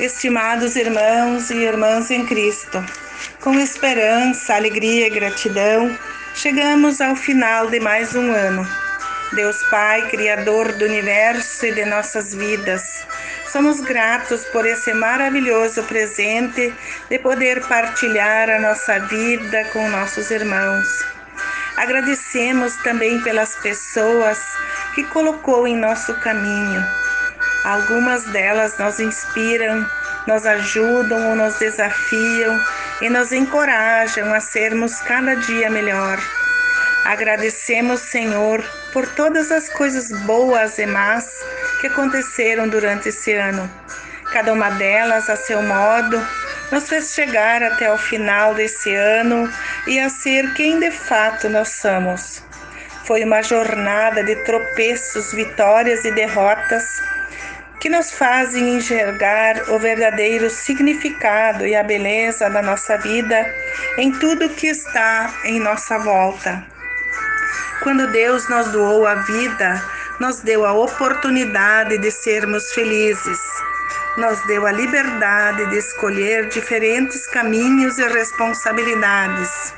Estimados irmãos e irmãs em Cristo, com esperança, alegria e gratidão, chegamos ao final de mais um ano. Deus Pai, Criador do universo e de nossas vidas, somos gratos por esse maravilhoso presente de poder partilhar a nossa vida com nossos irmãos. Agradecemos também pelas pessoas que colocou em nosso caminho Algumas delas nos inspiram, nos ajudam ou nos desafiam e nos encorajam a sermos cada dia melhor. Agradecemos, Senhor, por todas as coisas boas e más que aconteceram durante esse ano. Cada uma delas, a seu modo, nos fez chegar até o final desse ano e a ser quem de fato nós somos. Foi uma jornada de tropeços, vitórias e derrotas que nos fazem enxergar o verdadeiro significado e a beleza da nossa vida em tudo que está em nossa volta. Quando Deus nos doou a vida, nos deu a oportunidade de sermos felizes. Nos deu a liberdade de escolher diferentes caminhos e responsabilidades,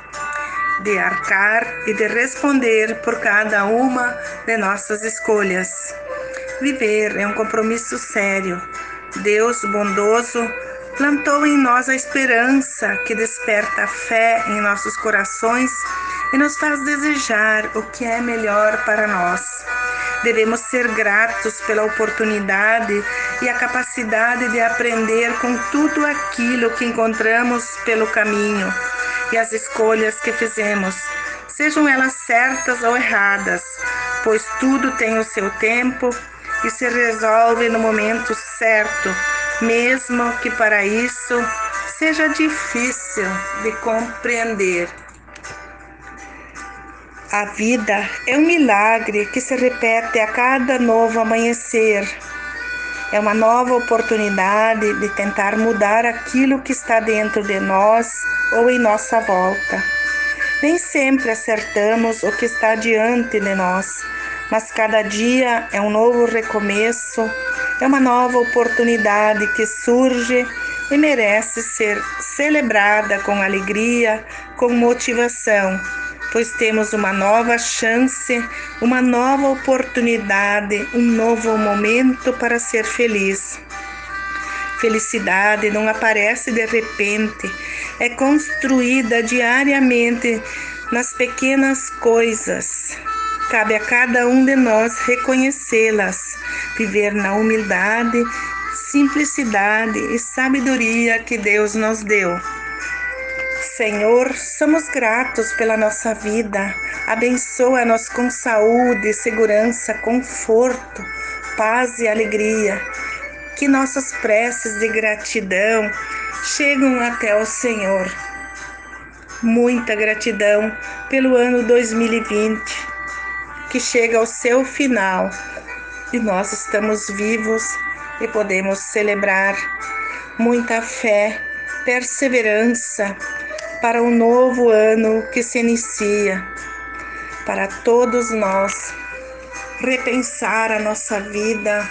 de arcar e de responder por cada uma de nossas escolhas. Viver é um compromisso sério. Deus bondoso plantou em nós a esperança que desperta a fé em nossos corações e nos faz desejar o que é melhor para nós. Devemos ser gratos pela oportunidade e a capacidade de aprender com tudo aquilo que encontramos pelo caminho e as escolhas que fizemos, sejam elas certas ou erradas, pois tudo tem o seu tempo que se resolve no momento certo, mesmo que para isso seja difícil de compreender. A vida é um milagre que se repete a cada novo amanhecer. É uma nova oportunidade de tentar mudar aquilo que está dentro de nós ou em nossa volta. Nem sempre acertamos o que está diante de nós mas cada dia é um novo recomeço, é uma nova oportunidade que surge e merece ser celebrada com alegria, com motivação, pois temos uma nova chance, uma nova oportunidade, um novo momento para ser feliz. Felicidade não aparece de repente, é construída diariamente nas pequenas coisas, Cabe a cada um de nós reconhecê-las, viver na humildade, simplicidade e sabedoria que Deus nos deu. Senhor, somos gratos pela nossa vida. Abençoa-nos com saúde, segurança, conforto, paz e alegria. Que nossas preces de gratidão chegam até o Senhor. Muita gratidão pelo ano 2020 que chega ao seu final e nós estamos vivos e podemos celebrar muita fé, perseverança para o um novo ano que se inicia. Para todos nós repensar a nossa vida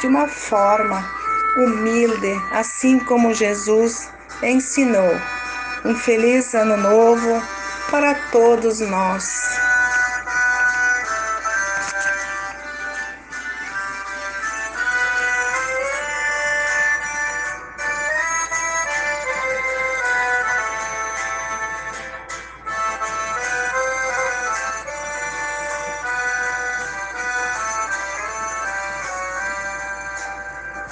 de uma forma humilde, assim como Jesus ensinou. Um feliz ano novo para todos nós.